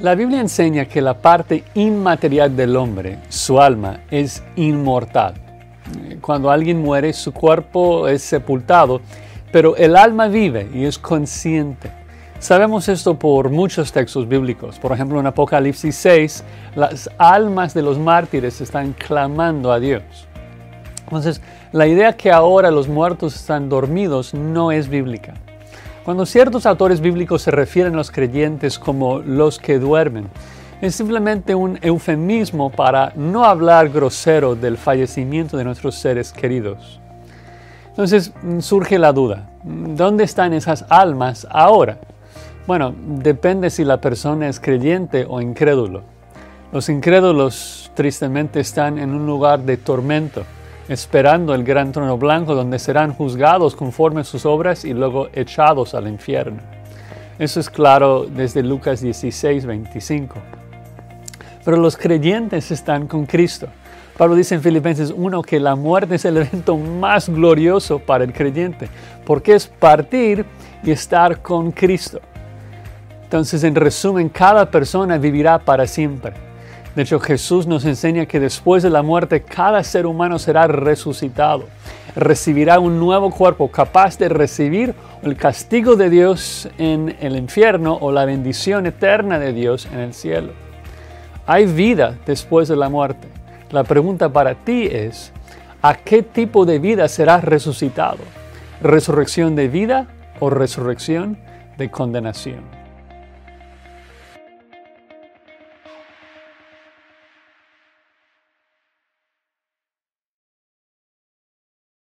La Biblia enseña que la parte inmaterial del hombre, su alma, es inmortal. Cuando alguien muere, su cuerpo es sepultado, pero el alma vive y es consciente. Sabemos esto por muchos textos bíblicos. Por ejemplo, en Apocalipsis 6, las almas de los mártires están clamando a Dios. Entonces, la idea que ahora los muertos están dormidos no es bíblica. Cuando ciertos autores bíblicos se refieren a los creyentes como los que duermen, es simplemente un eufemismo para no hablar grosero del fallecimiento de nuestros seres queridos. Entonces surge la duda, ¿dónde están esas almas ahora? Bueno, depende si la persona es creyente o incrédulo. Los incrédulos tristemente están en un lugar de tormento, esperando el gran trono blanco donde serán juzgados conforme a sus obras y luego echados al infierno. Eso es claro desde Lucas 16, 25 pero los creyentes están con Cristo. Pablo dice en Filipenses 1 que la muerte es el evento más glorioso para el creyente, porque es partir y estar con Cristo. Entonces, en resumen, cada persona vivirá para siempre. De hecho, Jesús nos enseña que después de la muerte cada ser humano será resucitado. Recibirá un nuevo cuerpo capaz de recibir el castigo de Dios en el infierno o la bendición eterna de Dios en el cielo. Hay vida después de la muerte. La pregunta para ti es, ¿a qué tipo de vida serás resucitado? ¿Resurrección de vida o resurrección de condenación?